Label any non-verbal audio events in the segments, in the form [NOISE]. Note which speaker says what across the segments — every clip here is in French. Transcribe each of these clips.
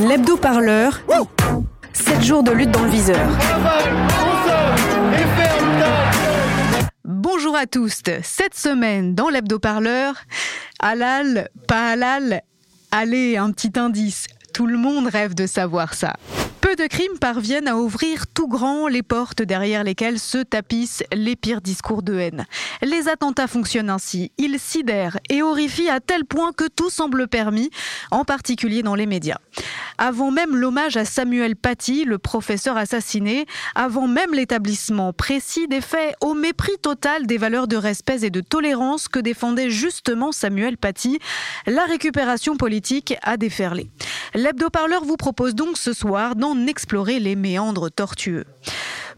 Speaker 1: L'hebdo-parleur. 7 jours de lutte dans le viseur. Bonjour à tous. Cette semaine, dans l'hebdo-parleur, halal, pas halal, allez, un petit indice. Tout le monde rêve de savoir ça. Peu de crimes parviennent à ouvrir tout grand les portes derrière lesquelles se tapissent les pires discours de haine. Les attentats fonctionnent ainsi. Ils sidèrent et horrifient à tel point que tout semble permis, en particulier dans les médias. Avant même l'hommage à Samuel Paty, le professeur assassiné, avant même l'établissement précis des faits au mépris total des valeurs de respect et de tolérance que défendait justement Samuel Paty, la récupération politique a déferlé. L'hebdo-parleur vous propose donc ce soir d'en explorer les méandres tortueux.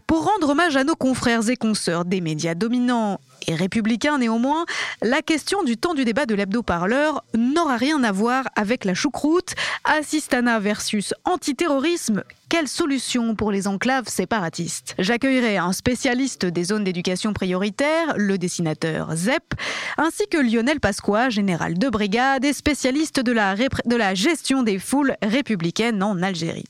Speaker 1: Pour rendre hommage à nos confrères et consoeurs des médias dominants et républicains néanmoins, la question du temps du débat de l'hebdo-parleur n'aura rien à voir avec la choucroute, assistana versus antiterrorisme. Quelle solution pour les enclaves séparatistes? J'accueillerai un spécialiste des zones d'éducation prioritaire, le dessinateur ZEP, ainsi que Lionel Pasqua, général de brigade et spécialiste de la, gestion des foules républicaines en Algérie.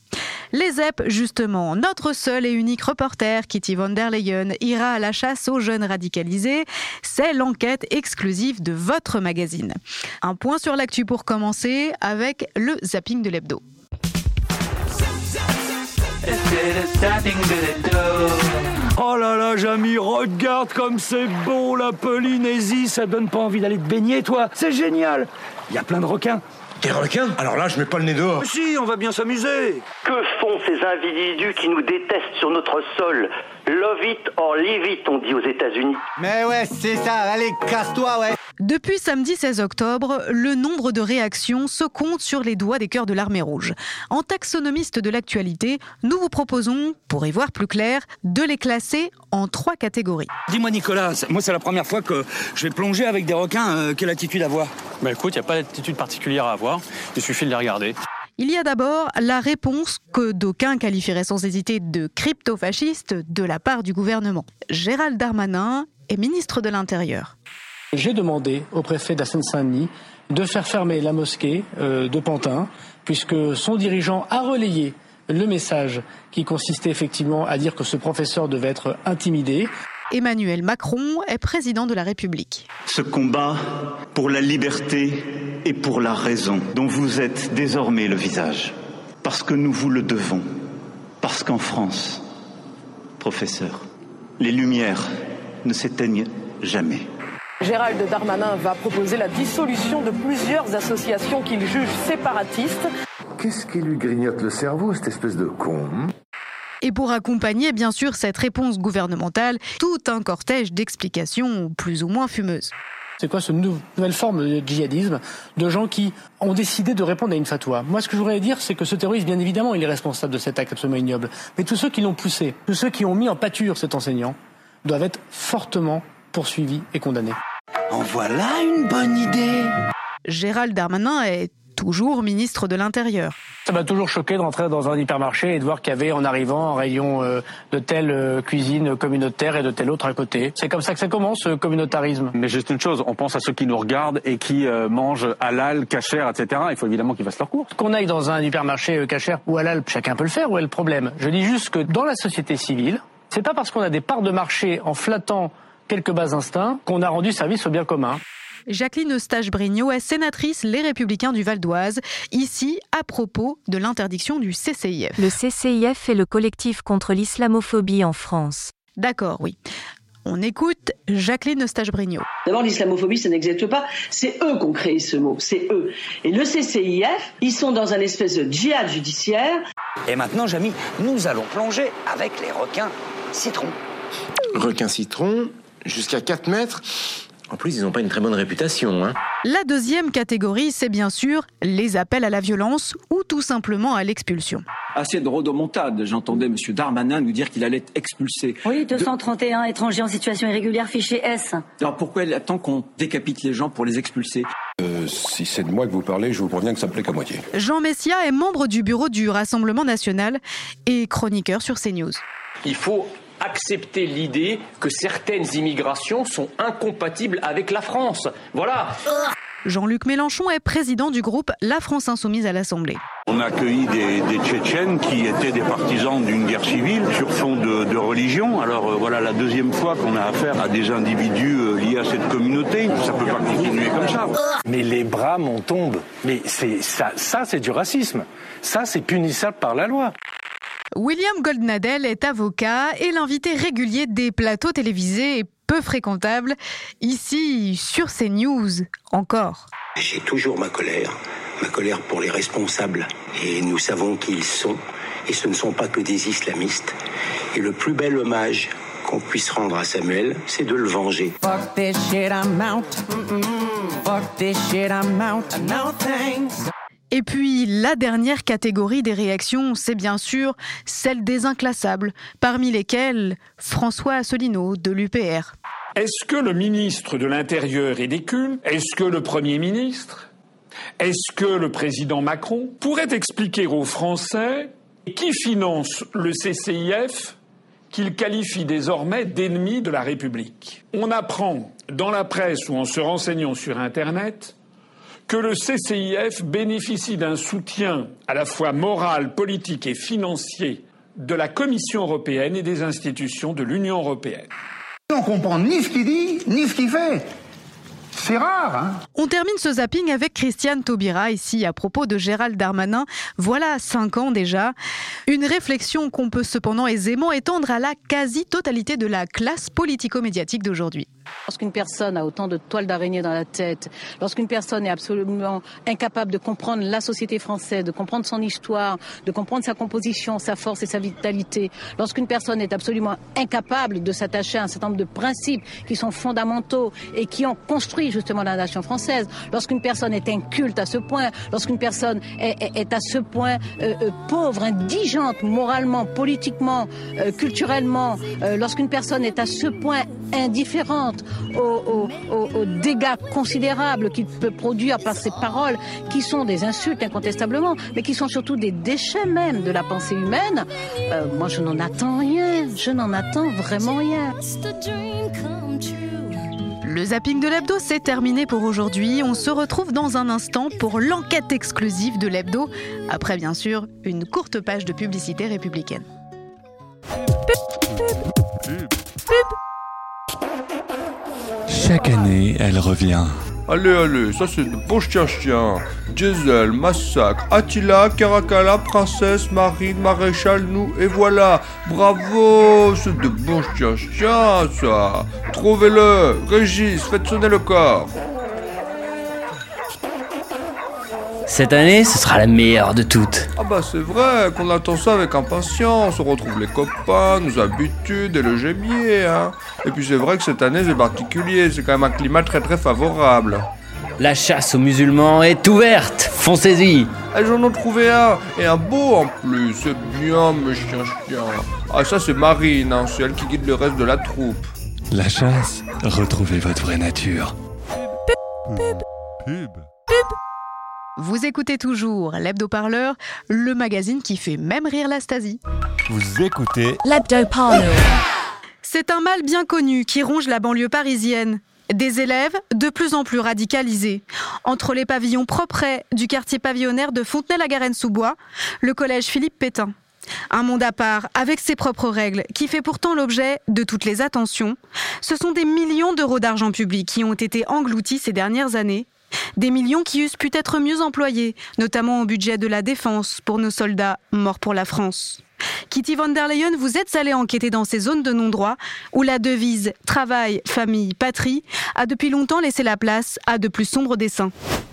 Speaker 1: Les ZEP, justement, notre seul et unique reporter, Kitty von der Leyen, ira à la chasse aux jeunes radicalisés. C'est l'enquête exclusive de votre magazine. Un point sur l'actu pour commencer avec le zapping de l'hebdo.
Speaker 2: Oh là là, Jamy, regarde comme c'est beau la Polynésie, ça donne pas envie d'aller te baigner, toi. C'est génial. Il y a plein de requins.
Speaker 3: Des requins Alors là, je mets pas le nez dehors.
Speaker 2: Mais si, on va bien s'amuser.
Speaker 4: Que font ces individus qui nous détestent sur notre sol? Love it or leave it, on dit aux États-Unis.
Speaker 5: Mais ouais, c'est ça. Allez, casse-toi, ouais.
Speaker 1: Depuis samedi 16 octobre, le nombre de réactions se compte sur les doigts des cœurs de l'armée rouge. En taxonomiste de l'actualité, nous vous proposons, pour y voir plus clair, de les classer en trois catégories.
Speaker 2: Dis-moi Nicolas, moi c'est la première fois que je vais plonger avec des requins. Euh, quelle attitude avoir?
Speaker 6: Bah écoute, il n'y a pas d'attitude particulière à avoir. Il suffit de les regarder.
Speaker 1: Il y a d'abord la réponse que d'aucuns qualifieraient sans hésiter de crypto-fasciste de la part du gouvernement. Gérald Darmanin est ministre de l'Intérieur.
Speaker 7: J'ai demandé au préfet de la Seine-Saint-Denis de faire fermer la mosquée euh, de Pantin, puisque son dirigeant a relayé le message qui consistait effectivement à dire que ce professeur devait être intimidé.
Speaker 1: Emmanuel Macron est président de la République.
Speaker 8: Ce combat pour la liberté et pour la raison dont vous êtes désormais le visage, parce que nous vous le devons, parce qu'en France, professeur, les lumières ne s'éteignent jamais.
Speaker 9: Gérald Darmanin va proposer la dissolution de plusieurs associations qu'il juge séparatistes.
Speaker 3: Qu'est-ce qui lui grignote le cerveau, cette espèce de con
Speaker 1: et pour accompagner bien sûr cette réponse gouvernementale, tout un cortège d'explications plus ou moins fumeuses.
Speaker 7: C'est quoi cette nouvelle forme de djihadisme de gens qui ont décidé de répondre à une fatwa? Moi, ce que je voudrais dire, c'est que ce terroriste, bien évidemment, il est responsable de cet acte absolument ignoble. Mais tous ceux qui l'ont poussé, tous ceux qui ont mis en pâture cet enseignant, doivent être fortement poursuivis et condamnés.
Speaker 2: En voilà une bonne idée.
Speaker 1: Gérald Darmanin est toujours ministre de l'Intérieur.
Speaker 7: Ça m'a toujours choqué de rentrer dans un hypermarché et de voir qu'il y avait en arrivant un rayon euh, de telle euh, cuisine communautaire et de telle autre à côté. C'est comme ça que ça commence, ce communautarisme.
Speaker 6: Mais juste une chose, on pense à ceux qui nous regardent et qui euh, mangent halal, cachère, etc. Il faut évidemment qu'ils fassent leur course.
Speaker 7: Qu'on aille dans un hypermarché cachère ou halal, chacun peut le faire. Où est le problème? Je dis juste que dans la société civile, c'est pas parce qu'on a des parts de marché en flattant quelques bas instincts qu'on a rendu service au bien commun.
Speaker 1: Jacqueline Eustache-Brignot est sénatrice Les Républicains du Val d'Oise, ici à propos de l'interdiction du CCIF.
Speaker 10: Le CCIF est le collectif contre l'islamophobie en France.
Speaker 1: D'accord, oui. On écoute Jacqueline Eustache-Brignot.
Speaker 11: D'abord, l'islamophobie, ça n'existe pas. C'est eux qui ont créé ce mot. C'est eux. Et le CCIF, ils sont dans un espèce de djihad judiciaire.
Speaker 2: Et maintenant, Jamy, nous allons plonger avec les requins citron.
Speaker 3: Requin citron, jusqu'à 4 mètres. En plus, ils n'ont pas une très bonne réputation. Hein.
Speaker 1: La deuxième catégorie, c'est bien sûr les appels à la violence ou tout simplement à l'expulsion.
Speaker 12: Assez de rodomontade. J'entendais M. Darmanin nous dire qu'il allait être expulsé.
Speaker 13: Oui, 231 étrangers en situation irrégulière fichés S.
Speaker 12: Alors pourquoi il attend qu'on décapite les gens pour les expulser?
Speaker 14: Euh, si c'est de moi que vous parlez, je vous préviens que ça me plaît qu'à moitié.
Speaker 1: Jean Messia est membre du bureau du Rassemblement national et chroniqueur sur CNews.
Speaker 15: Il faut accepter l'idée que certaines immigrations sont incompatibles avec la France. Voilà.
Speaker 1: Jean-Luc Mélenchon est président du groupe La France Insoumise à l'Assemblée.
Speaker 16: On a accueilli des, des, Tchétchènes qui étaient des partisans d'une guerre civile sur fond de, de religion. Alors euh, voilà la deuxième fois qu'on a affaire à des individus euh, liés à cette communauté. Ça peut pas continuer comme ça.
Speaker 17: Mais les bras m'en tombent. Mais c'est ça, ça c'est du racisme. Ça c'est punissable par la loi.
Speaker 1: William Goldnadel est avocat et l'invité régulier des plateaux télévisés et peu fréquentable. Ici sur CNews encore.
Speaker 18: J'ai toujours ma colère, ma colère pour les responsables. Et nous savons qui ils sont. Et ce ne sont pas que des islamistes. Et le plus bel hommage qu'on puisse rendre à Samuel, c'est de le venger.
Speaker 1: Et puis, la dernière catégorie des réactions, c'est bien sûr celle des inclassables, parmi lesquels François Asselineau de l'UPR.
Speaker 19: Est-ce que le ministre de l'Intérieur est des cultes Est-ce que le Premier ministre? Est-ce que le président Macron pourrait expliquer aux Français qui finance le CCIF qu'il qualifie désormais d'ennemi de la République? On apprend dans la presse ou en se renseignant sur Internet que le CCIF bénéficie d'un soutien à la fois moral, politique et financier de la Commission européenne et des institutions de l'Union européenne.
Speaker 20: On comprend ni ce qu'il dit, ni ce qu'il fait. C'est rare, hein
Speaker 1: On termine ce zapping avec Christiane Taubira, ici, à propos de Gérald Darmanin. Voilà cinq ans déjà. Une réflexion qu'on peut cependant aisément étendre à la quasi-totalité de la classe politico-médiatique d'aujourd'hui.
Speaker 21: Lorsqu'une personne a autant de toiles d'araignée dans la tête, lorsqu'une personne est absolument incapable de comprendre la société française, de comprendre son histoire, de comprendre sa composition, sa force et sa vitalité, lorsqu'une personne est absolument incapable de s'attacher à un certain nombre de principes qui sont fondamentaux et qui ont construit justement la nation française, lorsqu'une personne est inculte à ce point, lorsqu'une personne est, à ce point euh, euh, pauvre, indigente, moralement, politiquement, euh, culturellement, lorsqu'une personne est à ce point indifférente aux, aux, dégâts considérables qu'il peut produire par ses paroles, qui sont des insultes incontestablement, mais qui sont surtout des déchets même de la pensée humaine, moi je n'en attends rien, je n'en attends vraiment rien.
Speaker 1: Le zapping de l'hebdo, c'est terminé pour aujourd'hui. On se retrouve dans un instant pour l'enquête exclusive de l'hebdo, après bien sûr une courte page de publicité républicaine.
Speaker 22: Chaque année, elle revient.
Speaker 23: Allez, allez, ça c'est de beaux chiens Diesel, Massacre, Attila, Caracalla, Princesse, Marine, Maréchal, nous, et voilà. Bravo, c'est de bons chiens ça. Trouvez-le. Régis, faites sonner le corps.
Speaker 24: Cette année, ce sera la meilleure de toutes.
Speaker 23: Ah bah c'est vrai qu'on attend ça avec impatience. On retrouve les copains, nos habitudes et le gémier. Hein. Et puis c'est vrai que cette année c'est particulier. C'est quand même un climat très très favorable.
Speaker 24: La chasse aux musulmans est ouverte. Foncez-y.
Speaker 23: Et j'en ai trouvé un. Et un beau en plus. C'est bien mes chiens chiens. Ah ça c'est Marine. Hein. C'est elle qui guide le reste de la troupe.
Speaker 22: La chasse, retrouvez votre vraie nature.
Speaker 1: Pub. Pub. Pub. Vous écoutez toujours l'Hebdo-Parleur, le magazine qui fait même rire la Stasi.
Speaker 22: Vous écoutez
Speaker 1: l'Hebdo-Parleur. C'est un mal bien connu qui ronge la banlieue parisienne. Des élèves de plus en plus radicalisés. Entre les pavillons propres du quartier pavillonnaire de Fontenay-la-Garenne-sous-Bois, le collège Philippe Pétain. Un monde à part, avec ses propres règles, qui fait pourtant l'objet de toutes les attentions. Ce sont des millions d'euros d'argent public qui ont été engloutis ces dernières années des millions qui eussent pu être mieux employés, notamment au budget de la défense pour nos soldats morts pour la France. Kitty van der Leyen, vous êtes allée enquêter dans ces zones de non-droit où la devise travail, famille, patrie a depuis longtemps laissé la place à de plus sombres dessins.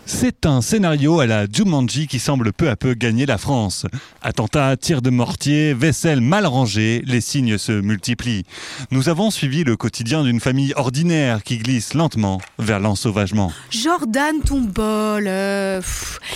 Speaker 22: C'est un scénario à la Jumanji qui semble peu à peu gagner la France. Attentats, tirs de mortier, vaisselle mal rangée, les signes se multiplient. Nous avons suivi le quotidien d'une famille ordinaire qui glisse lentement vers l'ensauvagement.
Speaker 1: Jordan, ton bol, euh,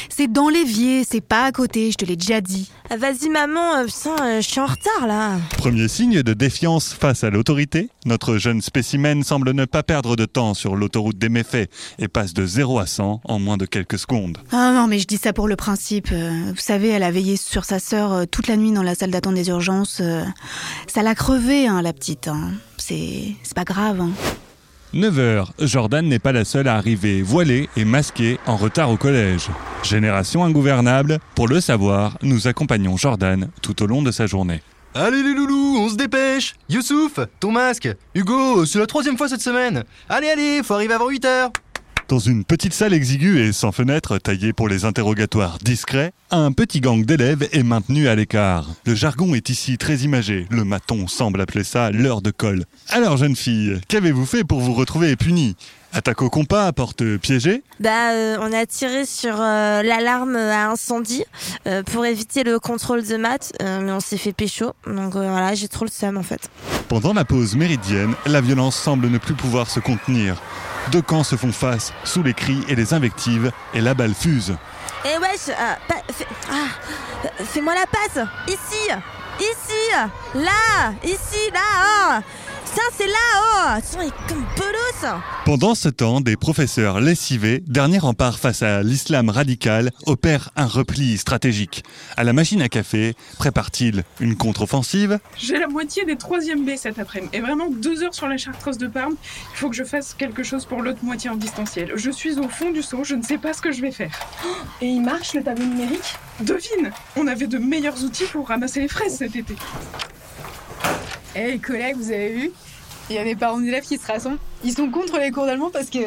Speaker 1: c'est dans l'évier, c'est pas à côté, je te l'ai déjà dit.
Speaker 25: Ah, Vas-y maman, euh, putain, euh, je suis en retard là.
Speaker 22: Premier signe de défiance face à l'autorité, notre jeune spécimen semble ne pas perdre de temps sur l'autoroute des méfaits et passe de 0 à 100 en moins de quelques secondes.
Speaker 25: Ah non, mais je dis ça pour le principe. Euh, Vous savez, elle a veillé sur sa sœur toute la nuit dans la salle d'attente des urgences. Ça l'a crevé, hein, la petite. hein. C'est c'est pas grave. hein.
Speaker 22: 9h, Jordan n'est pas la seule à arriver voilée et masquée en retard au collège. Génération ingouvernable, pour le savoir, nous accompagnons Jordan tout au long de sa journée.
Speaker 26: Allez les loulous, on se dépêche Youssouf, ton masque Hugo, c'est la troisième fois cette semaine Allez, allez, faut arriver avant 8 heures
Speaker 22: Dans une petite salle exiguë et sans fenêtre taillée pour les interrogatoires discrets, un petit gang d'élèves est maintenu à l'écart. Le jargon est ici très imagé. Le maton semble appeler ça l'heure de colle. Alors, jeune fille, qu'avez-vous fait pour vous retrouver punie? Attaque au compas, porte piégée?
Speaker 25: Bah, euh, on a tiré sur euh, l'alarme à incendie euh, pour éviter le contrôle de maths, mais on s'est fait pécho. Donc voilà, j'ai trop le seum en fait.
Speaker 22: Pendant la pause méridienne, la violence semble ne plus pouvoir se contenir. Deux camps se font face, sous les cris et les invectives, et la balle fuse.
Speaker 25: Eh wesh, euh, ah, fais-moi la passe Ici Ici Là Ici Là oh C'est là Oh Attention, il est comme bolos
Speaker 22: Pendant ce temps, des professeurs lessivés, dernier rempart face à l'islam radical, opèrent un repli stratégique. À la machine à café, prépare-t-il une contre-offensive?
Speaker 27: J'ai la moitié des 3e B cet après-midi. Et vraiment, deux heures sur la chartreuse de Parme. Il faut que je fasse quelque chose pour l'autre moitié en distanciel. Je suis au fond du seau, je ne sais pas ce que je vais faire. Et il marche le tableau numérique? Devine On avait de meilleurs outils pour ramasser les fraises cet été.
Speaker 1: Eh les collègues, vous avez vu? Il y a des parents d'élèves qui se rassemblent. Ils sont contre les cours d'allemand parce que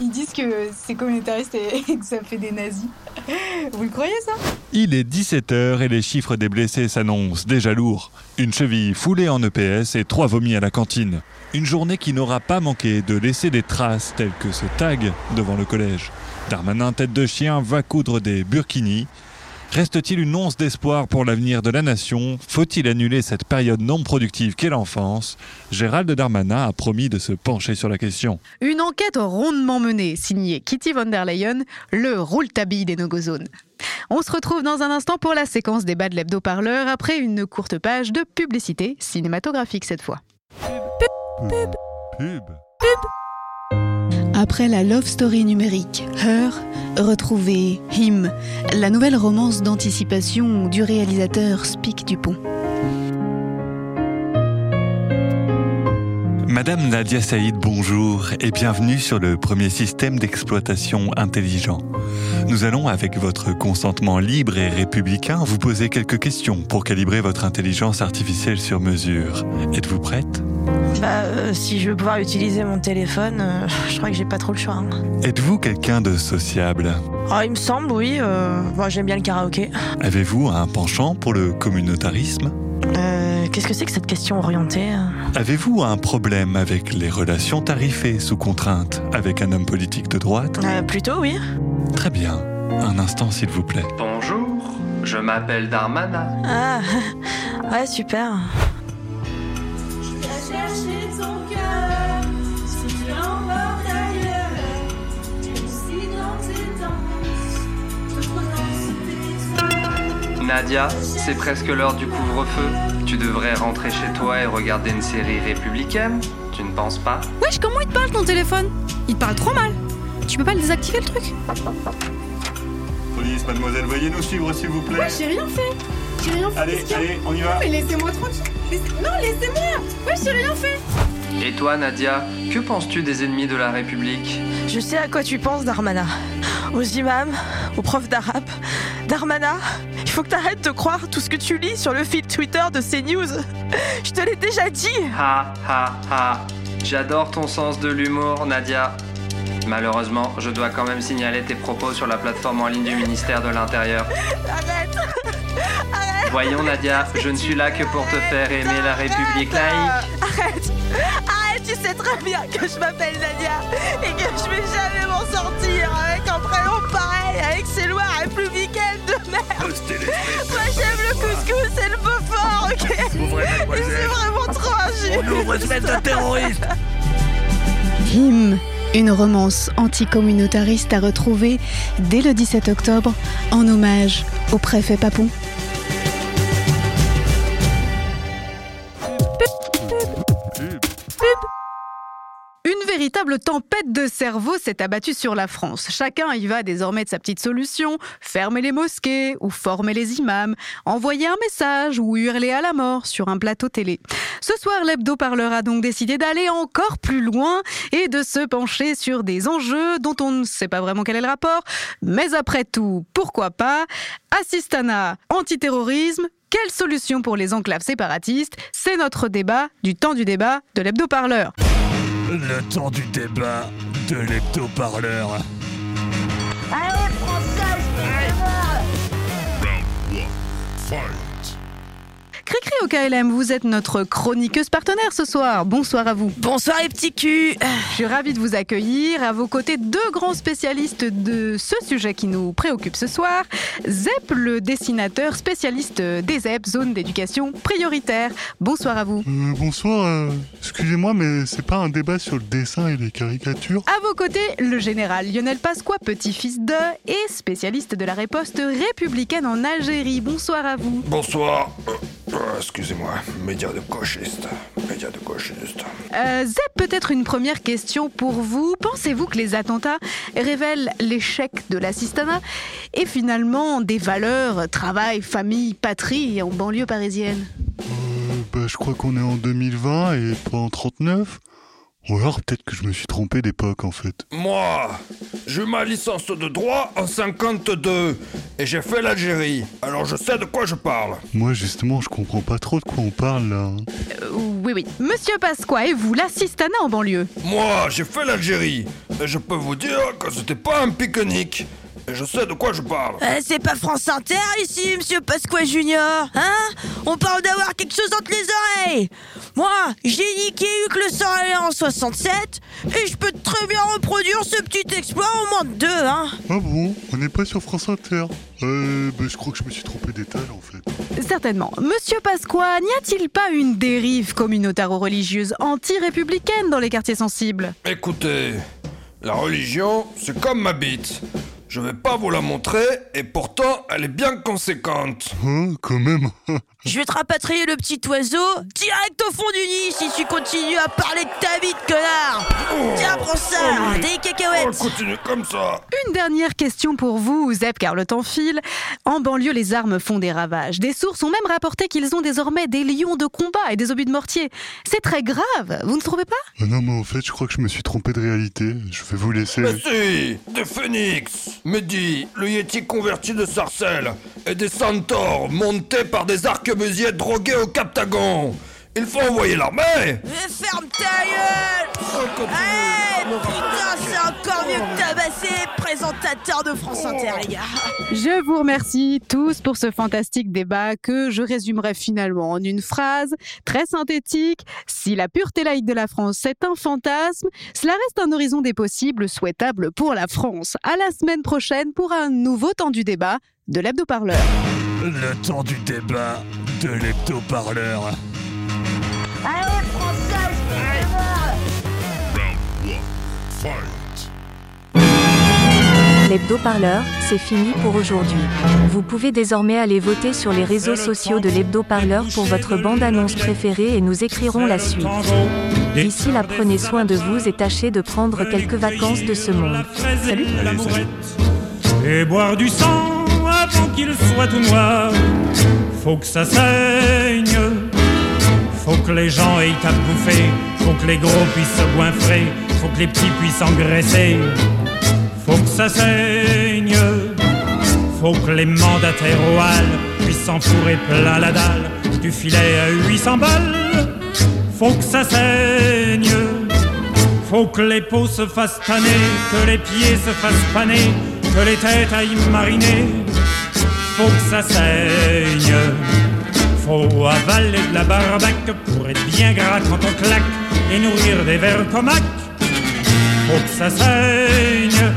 Speaker 1: ils disent que c'est communautariste [LAUGHS] et que ça fait des nazis. Vous le croyez ça?
Speaker 22: Il est 17h et les chiffres des blessés s'annoncent déjà lourds. Une cheville foulée en EPS et trois vomis à la cantine. Une journée qui n'aura pas manqué de laisser des traces telles que ce tag devant le collège. Darmanin tête de chien va coudre des burkinis. Reste-t-il une once d'espoir pour l'avenir de la nation? Faut-il annuler cette période non productive qu'est l'enfance? Gérald Darmanin a promis de se pencher sur la question.
Speaker 1: Une enquête rondement menée, signée Kitty von der Leyen, le roule-tabi des no-go-zones. On se retrouve dans un instant pour la séquence débat de l'hebdo-parleur après une courte page de publicité cinématographique cette fois.
Speaker 22: Pub. Pub.
Speaker 25: Après la love story numérique Her, retrouvez Him, la nouvelle romance d'anticipation du réalisateur Spic Dupont.
Speaker 22: Madame Nadia Saïd, bonjour et bienvenue sur le premier système d'exploitation intelligent. Nous allons, avec votre consentement libre et républicain, vous poser quelques questions pour calibrer votre intelligence artificielle sur mesure. Êtes-vous prête?
Speaker 25: Bah, euh, si je veux pouvoir utiliser mon téléphone, euh, [LAUGHS] je crois que j'ai pas trop le choix. hein.
Speaker 22: Êtes-vous quelqu'un de sociable?
Speaker 25: Oh, il me semble, oui. euh, moi, j'aime bien le karaoké.
Speaker 22: Avez-vous un penchant pour le communautarisme?
Speaker 25: Euh, Qu'est-ce que c'est que cette question orientée
Speaker 22: Avez-vous un problème avec les relations tarifées sous contrainte avec un homme politique de droite?
Speaker 25: Euh, Plutôt, oui.
Speaker 22: Très bien. Un instant, s'il vous plaît.
Speaker 28: Bonjour, je m'appelle Darmana.
Speaker 25: Ah, [LAUGHS] ouais, super.
Speaker 29: Chercher ton cœur, si tu l'emportes ailleurs, aussi dans tes danses, tes
Speaker 28: Nadia, c'est presque l'heure du couvre-feu. Tu devrais rentrer chez toi et regarder une série républicaine. Tu ne penses pas?
Speaker 1: Wesh, comment il te parle ton téléphone? Il te parle trop mal. Tu peux pas le désactiver le truc?
Speaker 22: Police, mademoiselle, veuillez nous suivre, s'il vous plaît.
Speaker 27: Ouais, j'ai rien fait. J'ai rien fait.
Speaker 22: Allez, allez, on y va.
Speaker 27: Non, mais laissez-moi tranquille. Non, laissez-moi. Ouais, j'ai rien fait.
Speaker 28: Et toi, Nadia, que penses-tu des ennemis de la République?
Speaker 25: Je sais à quoi tu penses, Darmana. Aux imams, aux profs d'arabe. Darmana, il faut que t'arrêtes de croire tout ce que tu lis sur le fil Twitter de CNews. Je te l'ai déjà dit.
Speaker 28: Ha ha ha. J'adore ton sens de l'humour, Nadia. Malheureusement, je dois quand même signaler tes propos sur la plateforme en ligne du ministère de l'Intérieur.
Speaker 25: Arrête.
Speaker 28: Voyons, Nadia, [LAUGHS] je ne suis là que pour te faire aimer la République laïque.
Speaker 25: Arrête. Arrête, tu sais très bien que je m'appelle Nadia et que je vais jamais m'en sortir avec un prénom pareil, avec ces lois républicaines de merde. Moi j'aime le couscous et le Beaufort, ok c'est vraiment trop injuste.
Speaker 29: On ouvre espèce de terroriste.
Speaker 25: Une romance anticommunautariste à retrouver dès le 17 octobre en hommage au préfet Papon.
Speaker 1: Véritable tempête de cerveau s'est abattue sur la France. Chacun y va désormais de sa petite solution, fermer les mosquées ou former les imams, envoyer un message ou hurler à la mort sur un plateau télé. Ce soir, l'hebdo-parleur a donc décidé d'aller encore plus loin et de se pencher sur des enjeux dont on ne sait pas vraiment quel est le rapport, mais après tout, pourquoi pas? Assistana, antiterrorisme, quelle solution pour les enclaves séparatistes? C'est notre débat du temps du débat de l'hebdo-parleur.
Speaker 29: Le temps du débat de l'hebdo-parleur.
Speaker 25: Allez, française,
Speaker 1: Cricri au KLM, vous êtes notre chroniqueuse partenaire ce soir. Bonsoir à vous.
Speaker 25: Bonsoir les petits culs.
Speaker 1: Je suis ravie de vous accueillir. À vos côtés, deux grands spécialistes de ce sujet qui nous préoccupe ce soir. Zep, le dessinateur spécialiste des ZEP, zone d'éducation prioritaire. Bonsoir à vous.
Speaker 30: Euh, bonsoir, euh, excusez-moi, mais c'est pas un débat sur le dessin et les caricatures
Speaker 1: À vos côtés, le général Lionel Pasqua, petit-fils de et spécialiste de la riposte républicaine en Algérie. Bonsoir à vous.
Speaker 23: Bonsoir. Euh, Excusez-moi, média de gauchiste. Média de gauchiste.
Speaker 1: Euh, Zep, peut-être une première question pour vous. Pensez-vous que les attentats révèlent l'échec de l'assistanat et finalement des valeurs, travail, famille, patrie en banlieue parisienne?
Speaker 30: Euh, bah, Je crois qu'on est en 2020 et pas en 39. Ou alors peut-être que je me suis trompé d'époque en fait.
Speaker 23: Moi, j'ai eu ma licence de droit en 52 et j'ai fait l'Algérie. Alors je sais de quoi je parle.
Speaker 30: Moi justement, je comprends pas trop de quoi on parle là.
Speaker 1: Euh, Oui, oui. Monsieur Pasqua, et vous, l'assistanat en banlieue?
Speaker 23: Moi, j'ai fait l'Algérie et je peux vous dire que c'était pas un pique-nique. Je sais de quoi je parle.
Speaker 25: Euh, c'est pas France Inter ici, monsieur Pasqua Junior Hein? On parle d'avoir quelque chose entre les oreilles Moi, j'ai niqué Hugues le aller en 67 et je peux très bien reproduire ce petit exploit en moins de deux, hein
Speaker 30: Ah bon? On n'est pas sur France Inter. Euh, bah, je crois que je me suis trompé d'étal en fait.
Speaker 1: Certainement. Monsieur Pasqua, n'y a-t-il pas une dérive communautaro-religieuse anti-républicaine dans les quartiers sensibles?
Speaker 23: Écoutez, la religion, c'est comme ma bite. Je vais pas vous la montrer et pourtant elle est bien conséquente.
Speaker 30: Hein, quand même. [LAUGHS]
Speaker 25: Je vais te rapatrier le petit oiseau direct au fond du nid si tu continues à parler de ta bite, connard Tiens, prends ça Des cacahuètes
Speaker 23: On continue comme ça.
Speaker 1: Une dernière question pour vous, Zep, car le temps file. En banlieue, les armes font des ravages. Des sources ont même rapporté qu'ils ont désormais des lions de combat et des obus de mortier. C'est très grave, vous ne trouvez pas?
Speaker 30: Ah non, mais en fait, je crois que je me suis trompé de réalité. Je vais vous laisser.
Speaker 23: Mais si Des phénix Mehdi, le Yeti converti de Sarcelles et des centaures montés par des arquebusiers drogués au Captagon? Il faut envoyer l'armée
Speaker 25: Mais ferme ta gueule Hey Putain, c'est encore mieux que tabasser présentateur de France Inter, les gars
Speaker 1: Je vous remercie tous pour ce fantastique débat que je résumerai finalement en une phrase très synthétique. Si la pureté laïque de la France est un fantasme, cela reste un horizon des possibles souhaitable pour la France. À la semaine prochaine pour un nouveau temps du débat de l'hebdo-parleur.
Speaker 29: Le temps du débat de l'hebdo-parleur.
Speaker 31: L'hebdo-parleur, c'est fini pour aujourd'hui. Vous pouvez désormais aller voter sur les réseaux sociaux de l'hebdo-parleur pour votre bande-annonce préférée et nous écrirons la suite. D'ici là, prenez soin de vous et tâchez de prendre quelques vacances de ce monde. Salut
Speaker 32: et boire du sang avant qu'il soit tout noir. Faut que ça saigne, faut que les gens aient à bouffer, faut que les gros puissent se goinfrer, faut que les petits puissent engraisser. Faut que ça saigne, faut que les mandataires au puissent s'enfourrer plein la dalle du filet à 800 balles. Faut que ça saigne. Faut que les peaux se fassent tanner, que les pieds se fassent paner, que les têtes aillent mariner. Faut que ça saigne. Faut avaler de la barbaque pour être bien gras quand on claque et nourrir des vers comaques. Faut que ça saigne,